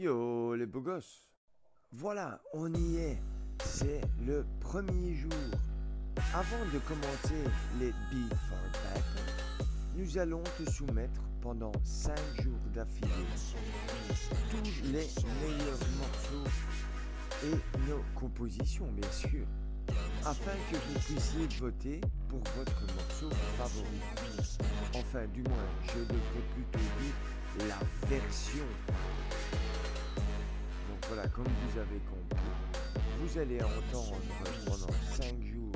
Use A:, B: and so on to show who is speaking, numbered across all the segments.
A: Yo les beaux gosses Voilà, on y est. C'est le premier jour. Avant de commencer les Beat for Battle, nous allons te soumettre pendant 5 jours d'affilée tous les meilleurs morceaux et nos compositions sûr, afin que vous puissiez voter pour votre morceau favori. Enfin du moins, je devrais plutôt dire la version voilà, comme vous avez compris, vous allez entendre pendant 5 jours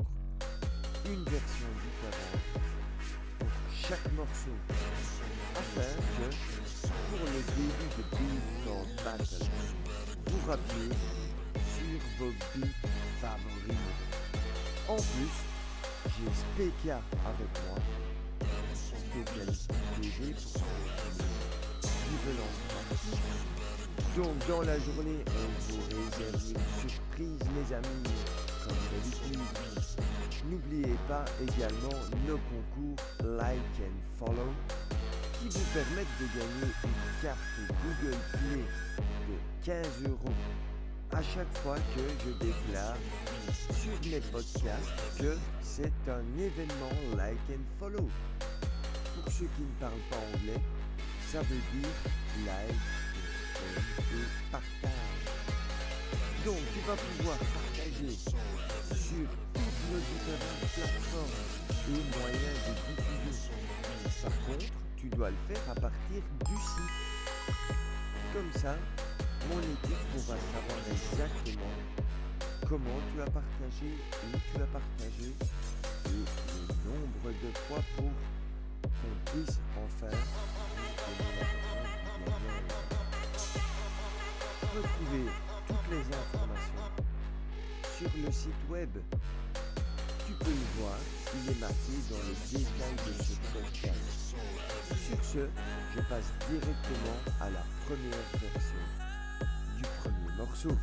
A: une version différente pour chaque morceau, afin que pour le début de Beat Battle, vous rappelez sur vos beats favoris. En plus, j'ai Spekia avec moi, spécialiste TV pour qui veulent donc dans la journée, on vous réserve une surprise les amis, comme d'habitude. N'oubliez pas également nos concours Like and Follow qui vous permettent de gagner une carte Google Play de 15 euros à chaque fois que je déclare sur mes podcasts que c'est un événement Like and Follow. Pour ceux qui ne parlent pas anglais, ça veut dire like et partage. Donc tu vas pouvoir partager sur toutes nos différentes plateformes et moyens de diffusion. Par contre, tu dois le faire à partir du site. Comme ça, mon équipe pourra savoir exactement comment tu as partagé, où tu as partagé et le nombre de fois pour qu'on puisse enfin retrouver toutes les informations sur le site web. Tu peux le voir, il est marqué dans les détails de ce podcast. Sur ce, je passe directement à la première version du premier morceau.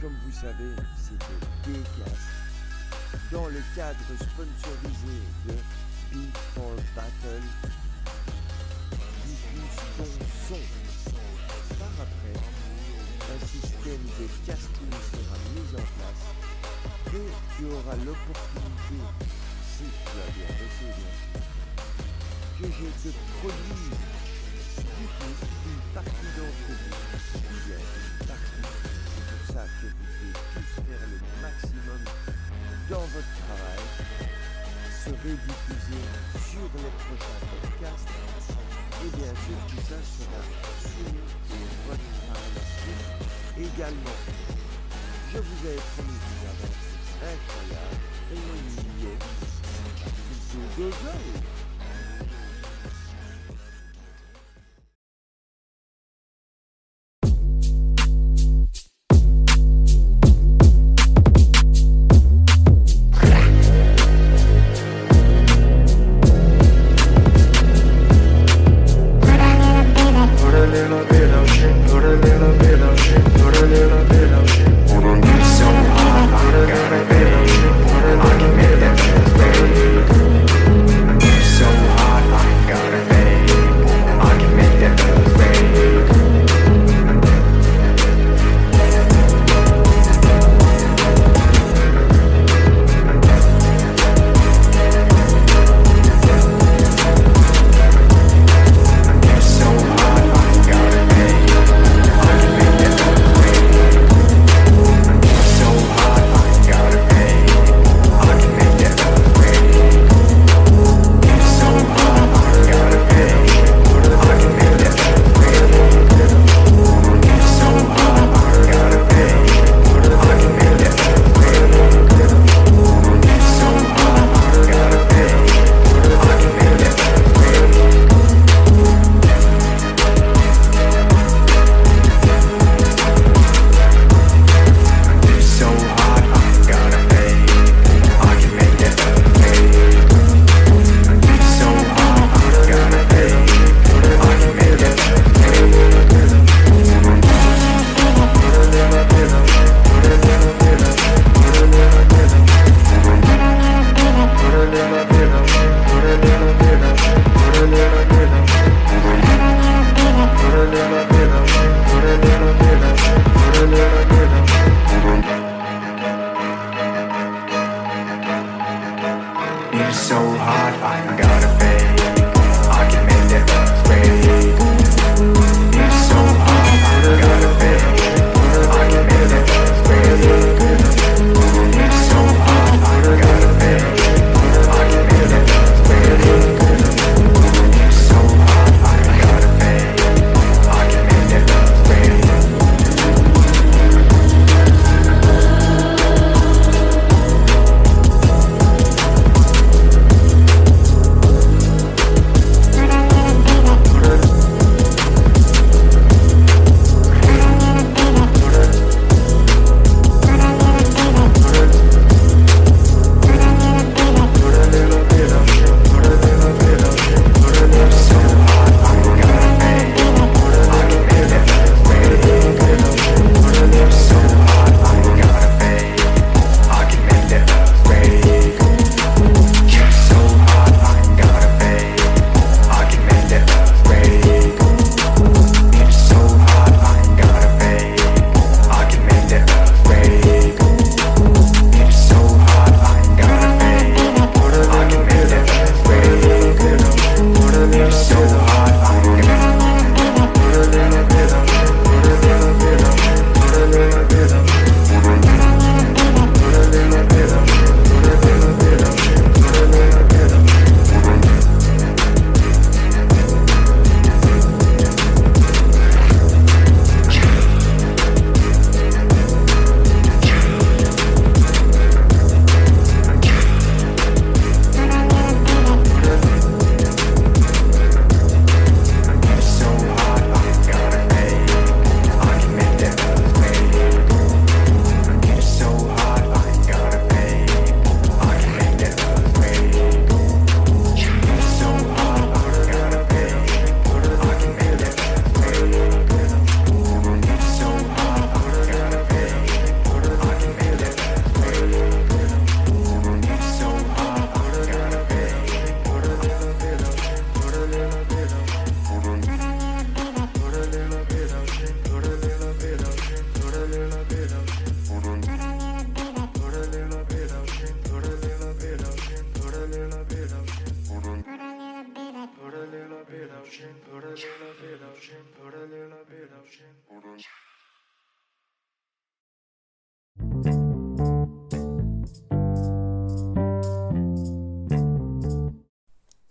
A: Comme vous savez, c'est de Decast dans le cadre sponsorisé de Beat for Battle. Diffuse ton son système de casting sera mis en place et tu auras l'opportunité, si tu as bien reçu que je te produise du coup une partie d'entre vous. A une partie. C'est pour ça que vous devez tous faire le maximum dans votre travail. Serait diffusé sur les prochains podcasts et bien sûr tout ça sera soumis la suite également. Je vous avais promis une aventure incroyable et on y est. C'est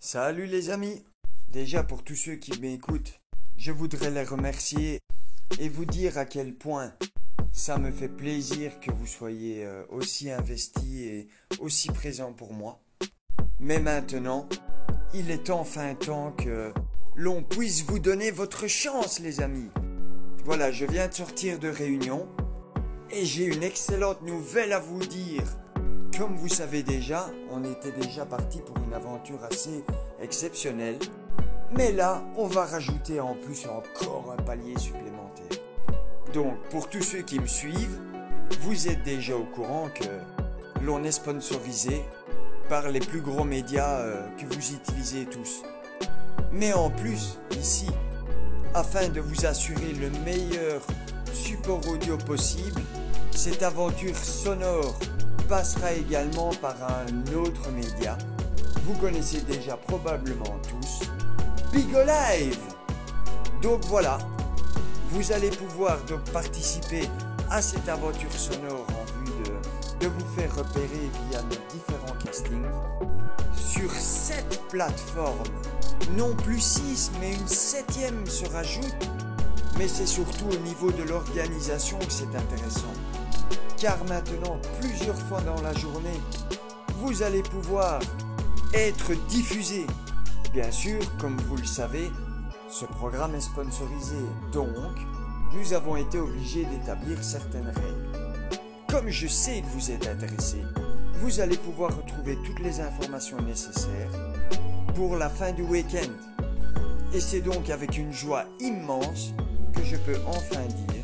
A: Salut les amis Déjà pour tous ceux qui m'écoutent, je voudrais les remercier et vous dire à quel point ça me fait plaisir que vous soyez euh, aussi investis et aussi présents pour moi. Mais maintenant, il est enfin temps que l'on puisse vous donner votre chance les amis. Voilà, je viens de sortir de réunion et j'ai une excellente nouvelle à vous dire. Comme vous savez déjà, on était déjà parti pour une aventure assez exceptionnelle. Mais là, on va rajouter en plus encore un palier supplémentaire. Donc, pour tous ceux qui me suivent, vous êtes déjà au courant que l'on est sponsorisé par les plus gros médias euh, que vous utilisez tous. Mais en plus, ici, afin de vous assurer le meilleur support audio possible, cette aventure sonore passera également par un autre média. Vous connaissez déjà probablement tous, Bigolive. Donc voilà, vous allez pouvoir donc participer à cette aventure sonore en vue de, de vous faire repérer via nos différents castings sur cette plateforme. Non plus six, mais une septième se rajoute. Mais c'est surtout au niveau de l'organisation que c'est intéressant car maintenant, plusieurs fois dans la journée, vous allez pouvoir être diffusé. Bien sûr, comme vous le savez, ce programme est sponsorisé, donc nous avons été obligés d'établir certaines règles. Comme je sais que vous êtes intéressé, vous allez pouvoir retrouver toutes les informations nécessaires pour la fin du week-end. Et c'est donc avec une joie immense que je peux enfin dire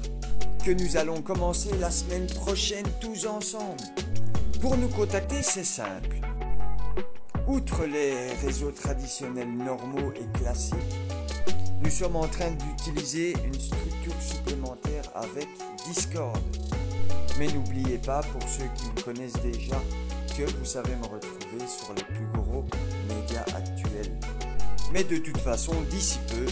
A: que nous allons commencer la semaine prochaine tous ensemble. Pour nous contacter, c'est simple. Outre les réseaux traditionnels normaux et classiques, nous sommes en train d'utiliser une structure supplémentaire avec Discord. Mais n'oubliez pas, pour ceux qui me connaissent déjà, que vous savez me retrouver sur les plus gros médias actuels. Mais de toute façon, d'ici peu,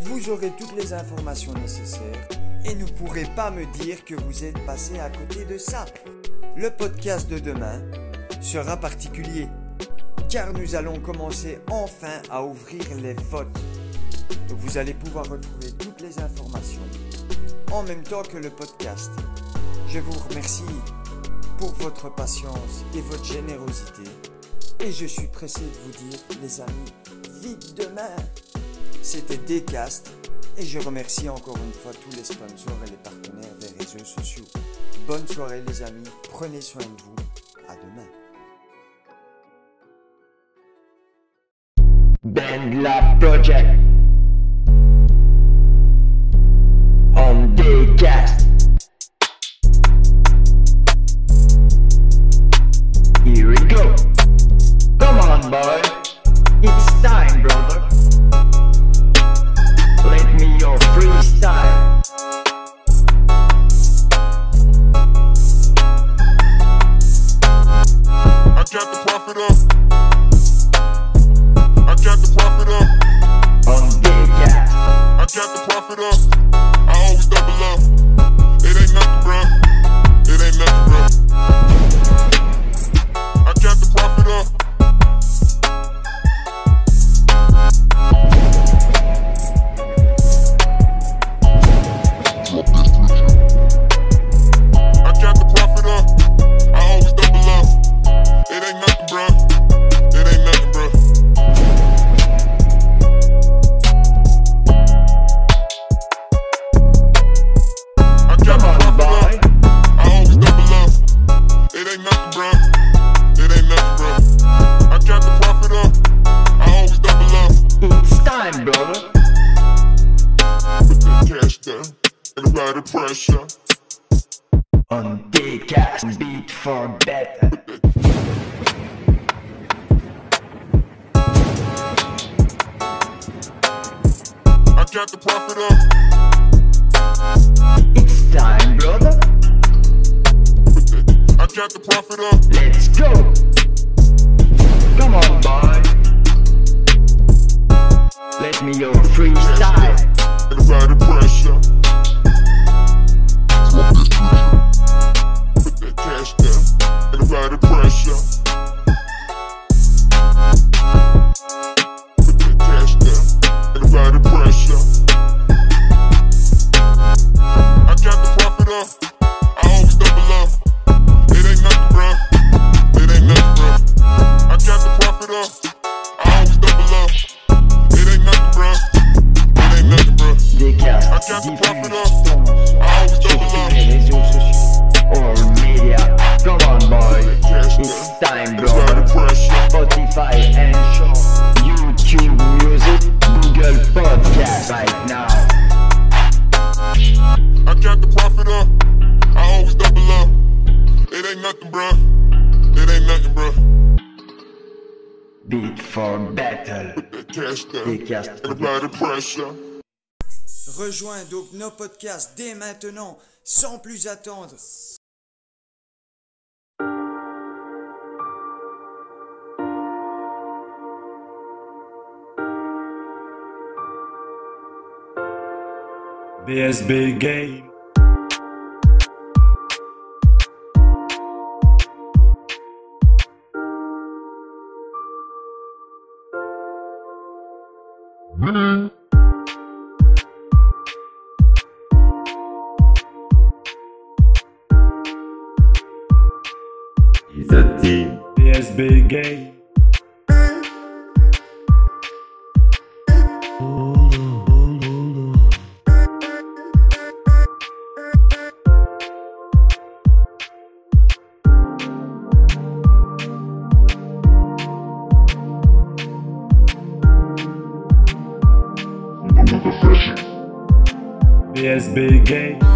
A: vous aurez toutes les informations nécessaires et ne pourrez pas me dire que vous êtes passé à côté de ça. Le podcast de demain sera particulier car nous allons commencer enfin à ouvrir les votes. vous allez pouvoir retrouver toutes les informations en même temps que le podcast. Je vous remercie pour votre patience et votre générosité. Et je suis pressé de vous dire, les amis, vite demain. C'était Decast et je remercie encore une fois tous les sponsors et les partenaires des réseaux sociaux. Bonne soirée les amis, prenez soin de vous, à demain.
B: Project
C: count the
B: diffuse
C: profit
B: sons
C: up. I always double up.
B: les réseaux sociaux. All media, come on boy, it's time
C: It's not
B: bro.
C: the pressure.
B: Spotify and YouTube Music, Google Podcast right now.
C: I count the profit up. I always double up. It ain't nothing, bruh. It ain't nothing, bruh.
B: Beat for battle.
C: That cash down.
B: Décasse.
C: And apply the pressure.
D: Rejoins donc nos podcasts dès maintenant, sans plus attendre.
E: BSB Game.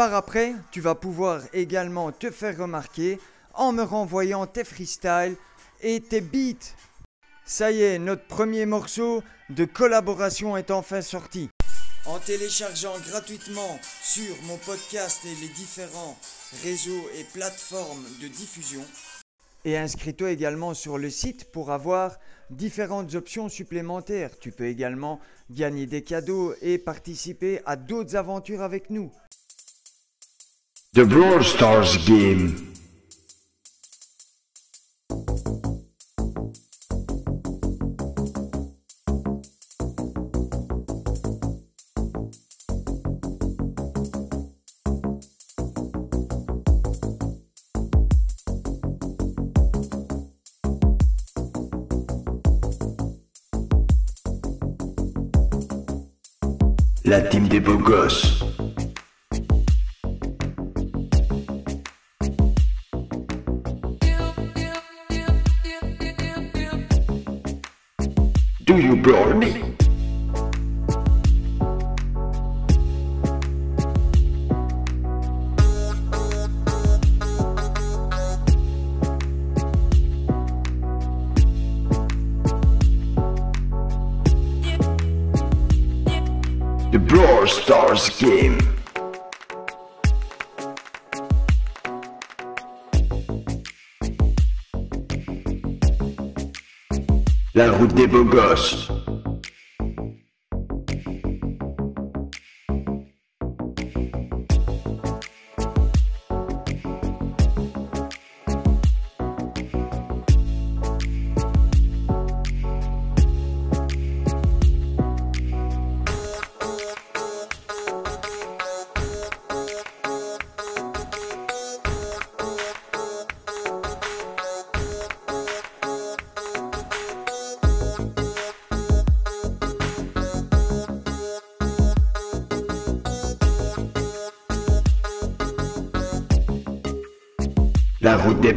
A: Par après, tu vas pouvoir également te faire remarquer en me renvoyant tes freestyles et tes beats. Ça y est, notre premier morceau de collaboration est enfin sorti. En téléchargeant gratuitement sur mon podcast et les différents réseaux et plateformes de diffusion. Et inscris-toi également sur le site pour avoir différentes options supplémentaires. Tu peux également gagner des cadeaux et participer à d'autres aventures avec nous.
B: The Brawl Stars game. La team des beaux gosses. Do you brawl me? The Brawl Stars game. La route des beaux gosses.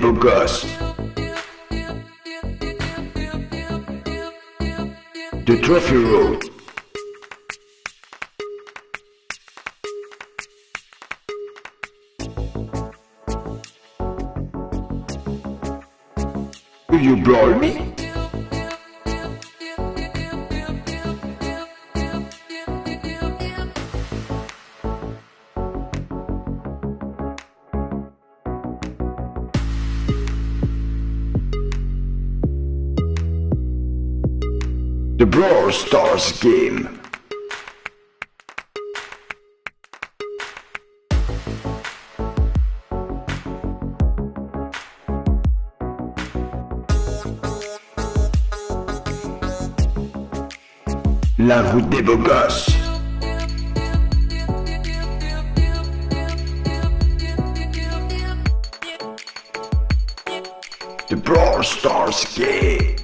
B: La route des beaux gosses. The Trophy Road. Will you brawl me? Brawl Stars game. La route des beaux gosses. The Brawl Stars game.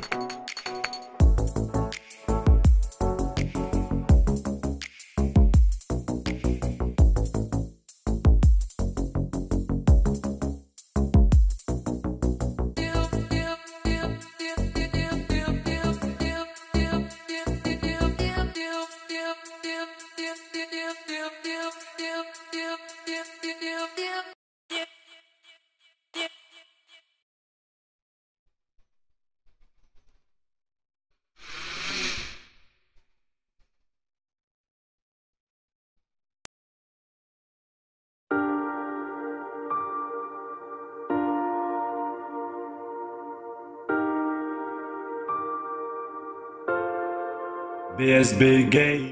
E: BSB Game.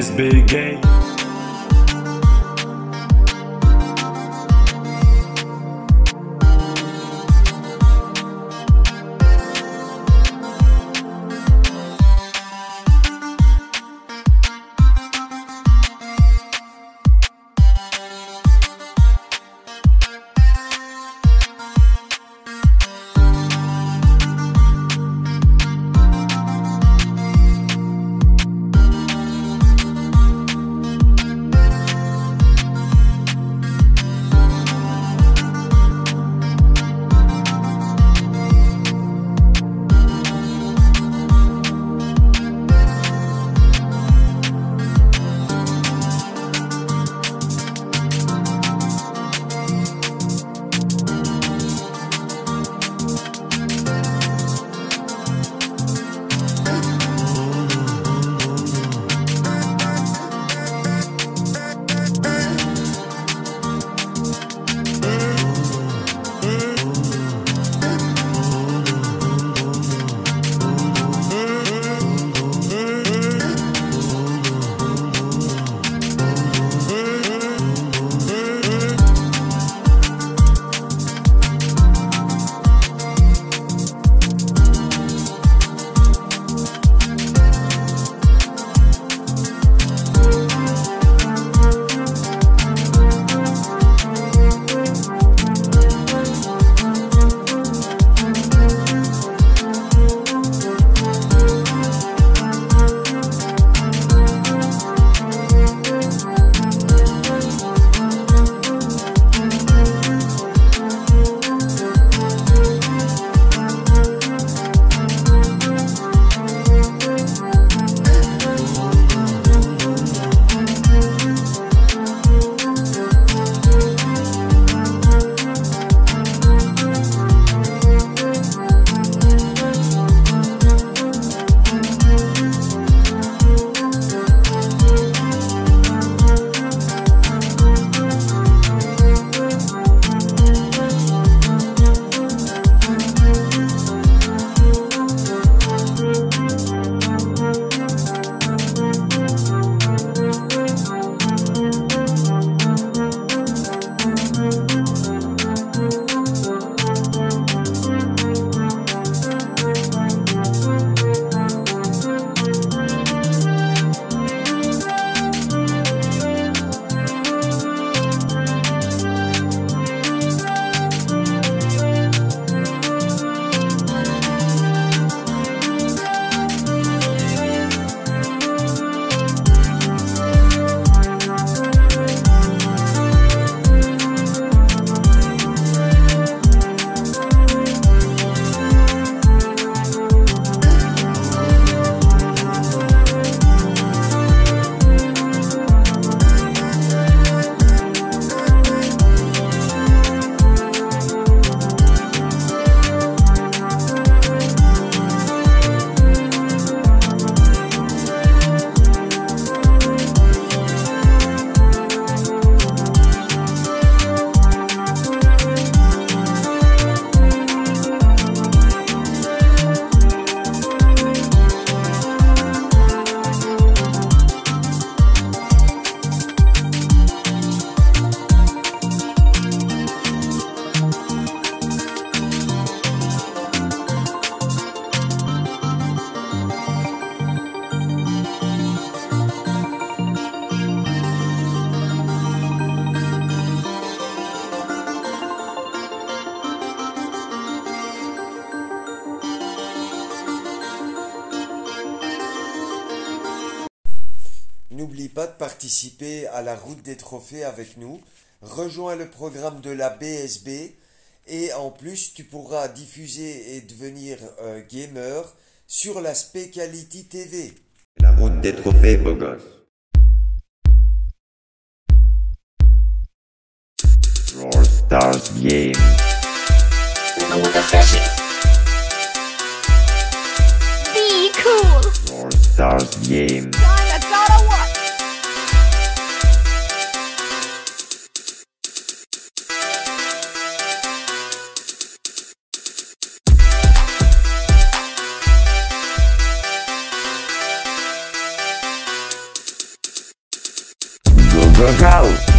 E: BSB Game.
A: Pas de participer à la route des trophées avec nous. Rejoins le programme de la BSB et en plus tu pourras diffuser et devenir euh, gamer sur la Specality TV.
F: La route des trophées, beau gosse. Roll Stars Game.
G: Be cool.
F: Roll Stars Game. Go,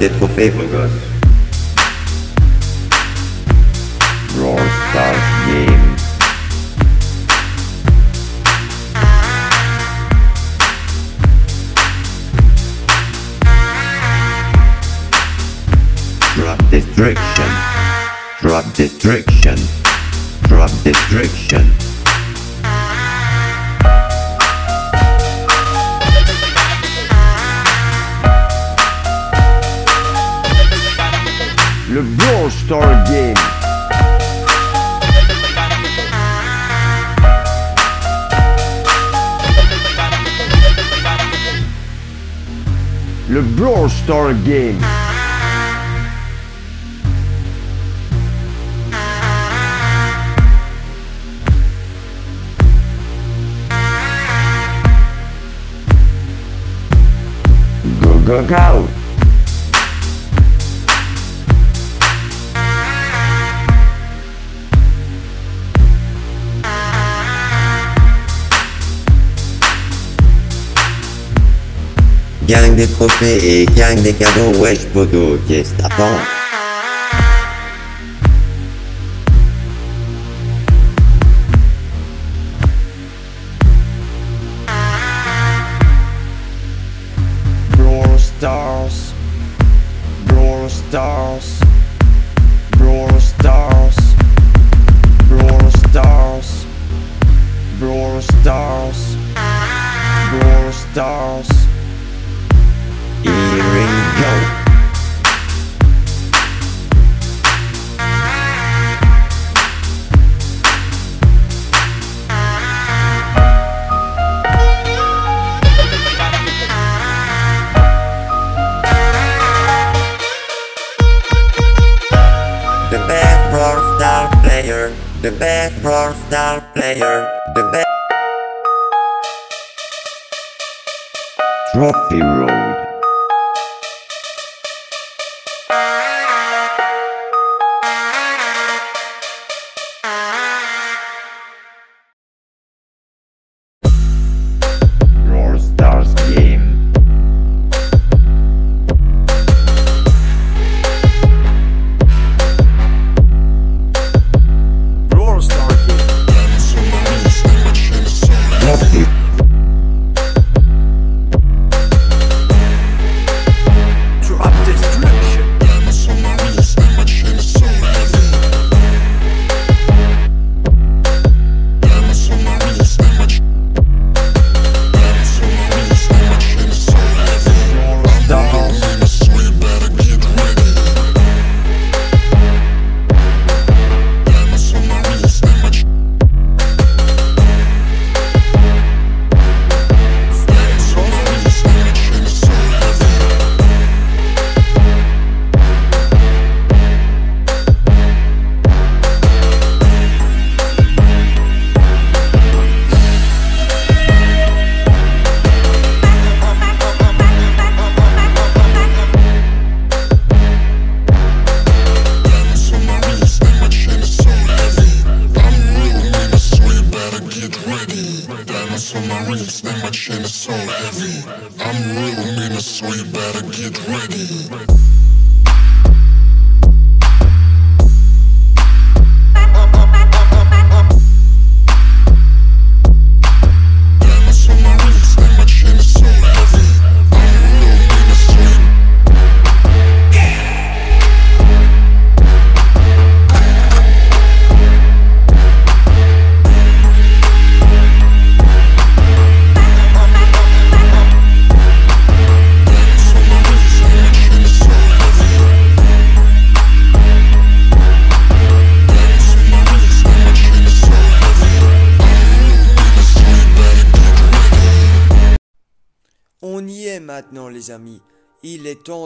F: C'est la route des trophées, beau gosse. Brawl Stars Game. Drop destruction. Drop destruction. Drop destruction. Le Brawl Star Game. Le Brawl Star Game. Go go go. Gang des trophées et gang des cadeaux, wesh podo, qu'est-ce que t'attends Happy Road.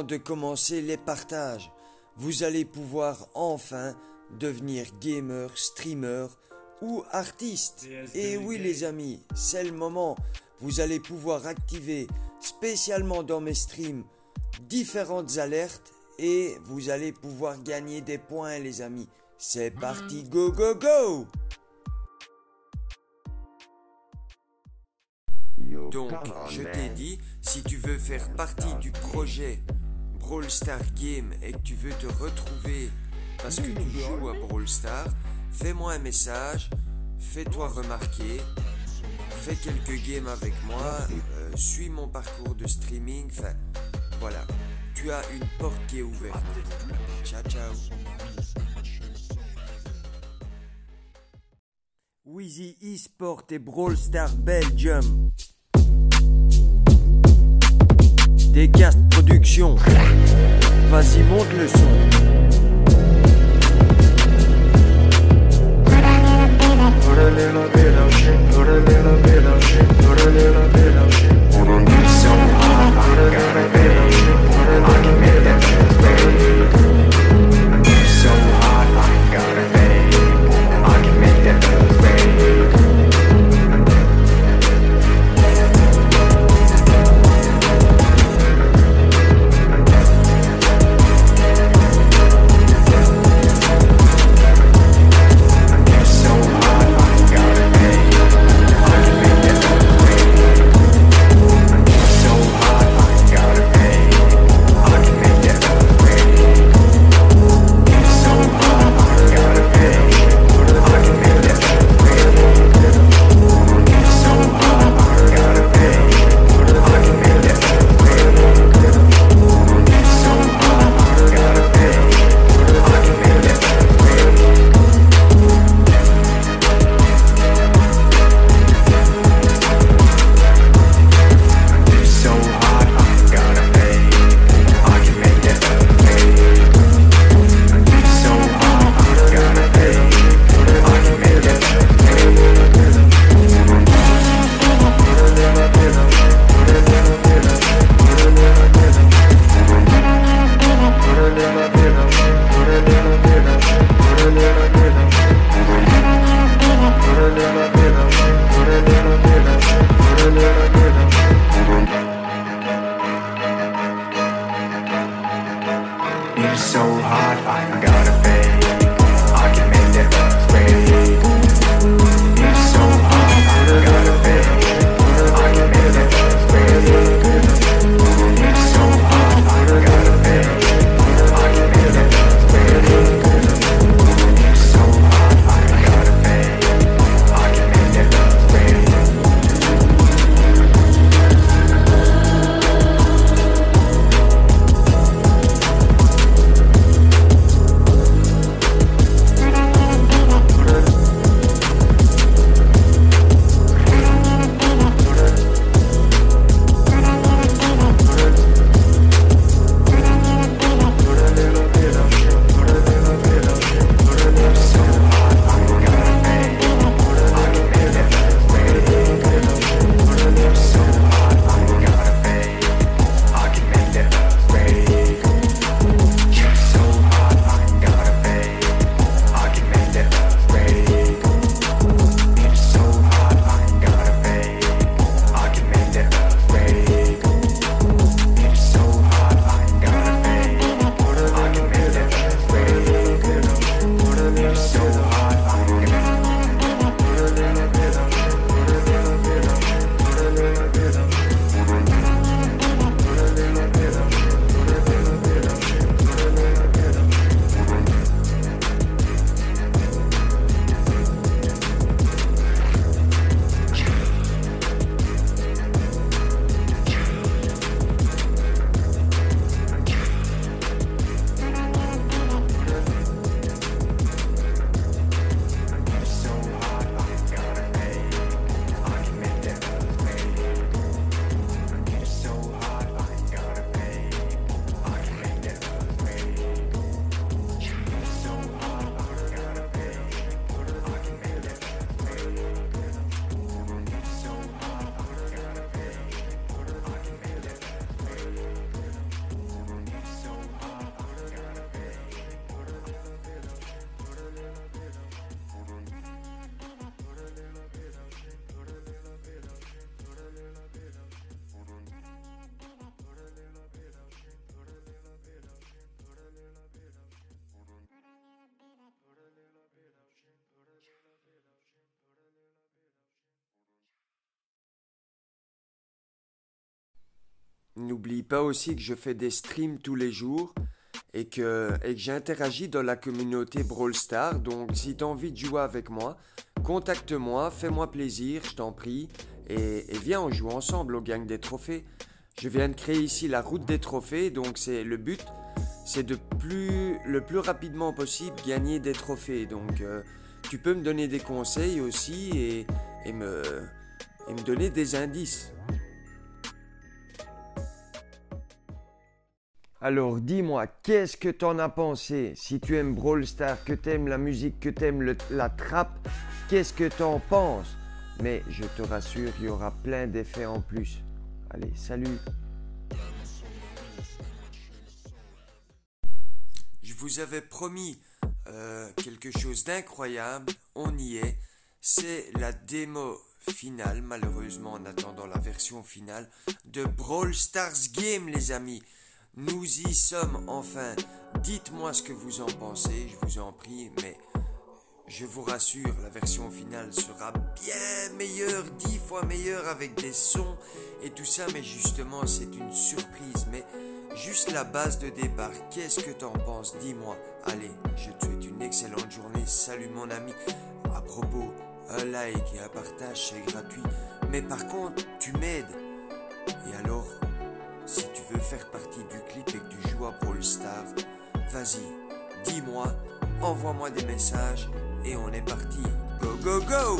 A: de commencer les partages. Vous allez pouvoir enfin devenir gamer, streamer ou artiste. Et oui les amis, c'est le moment. Vous allez pouvoir activer spécialement dans mes streams différentes alertes et vous allez pouvoir gagner des points les amis. C'est mm. parti, go go go Donc, je t'ai dit, si tu veux faire partie du projet Brawl Star Game et que tu veux te retrouver parce que tu joues à Brawl Star, fais-moi un message, fais-toi remarquer, fais quelques games avec moi, euh, suis mon parcours de streaming, voilà, tu as une porte qui est ouverte. Ciao ciao. Wheezy eSport et Brawl Belgium des castes production. Vas-y, monte le son. N'oublie pas aussi que je fais des streams tous les jours et que, j'interagis dans la communauté Brawl Stars. Donc si tu as envie de jouer avec moi, contacte-moi, fais-moi plaisir, je t'en prie. Et, viens, on joue ensemble au gang des trophées. Je viens de créer ici la route des trophées, donc c'est le but, c'est de plus, le plus rapidement possible gagner des trophées. Donc euh, tu peux me donner des conseils aussi et me donner des indices.
D: Alors dis-moi, qu'est-ce que t'en as pensé? Si tu aimes Brawl Stars, que t'aimes la musique, que t'aimes la trappe, qu'est-ce que t'en penses? Mais je te rassure, il y aura plein d'effets en plus. Allez, salut
A: Je vous avais promis euh, quelque chose d'incroyable, on y est. C'est la démo finale, malheureusement en attendant la version finale de Brawl Stars Game, les amis. Nous y sommes enfin. Dites-moi ce que vous en pensez, je vous en prie, mais je vous rassure, la version finale sera bien meilleure, dix fois meilleure avec des sons et tout ça, mais justement c'est une surprise. Mais juste la base de départ, qu'est-ce que t'en penses? Dis-moi. Allez, je te souhaite une excellente journée. Salut mon ami. À propos, un like et un partage c'est gratuit. Mais par contre, tu m'aides. Et alors, si tu veux faire partie du clip et que tu joues à Brawl vas-y, dis-moi, envoie-moi des messages et on est parti. Go go go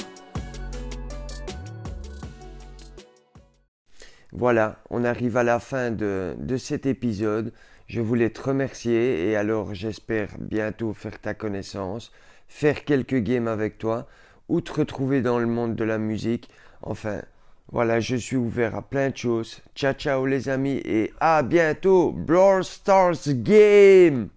D: Voilà, on arrive à la fin de, de cet épisode. Je voulais te remercier et alors j'espère bientôt faire ta connaissance, faire quelques games avec toi ou te retrouver dans le monde de la musique. Enfin, voilà, je suis ouvert à plein de choses. Ciao ciao les amis et à bientôt. Brawl Stars Game